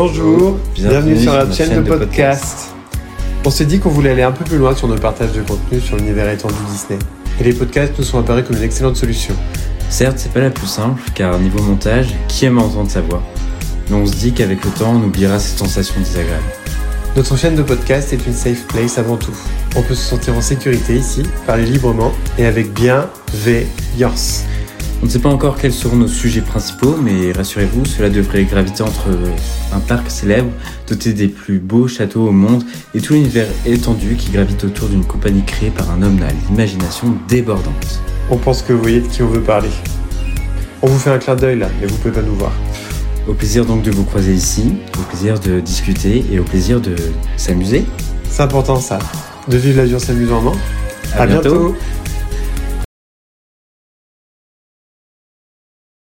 Bonjour, bienvenue, sur notre chaîne, de, podcast. On s'est dit qu'on voulait aller un peu plus loin sur nos partages de contenu sur l'univers étendu Disney. Et les podcasts nous sont apparus comme une excellente solution. Certes, c'est pas la plus simple, car niveau montage, qui aime entendre sa voix? Mais on se dit qu'avec le temps, on oubliera cette sensation désagréable. Notre chaîne de podcast est une safe place avant tout. On peut se sentir en sécurité ici, parler librement et avec bienveillance. On ne sait pas encore quels seront nos sujets principaux, mais rassurez-vous, cela devrait graviter entre un parc célèbre, doté des plus beaux châteaux au monde, et tout l'univers étendu qui gravite autour d'une compagnie créée par un homme à l'imagination débordante. On pense que vous voyez de qui on veut parler. On vous fait un clin d'œil là, mais vous pouvez pas nous voir. Au plaisir donc de vous croiser ici, au plaisir de discuter et au plaisir de s'amuser. C'est important ça, de vivre la vie en s'amusant, non? À, bientôt.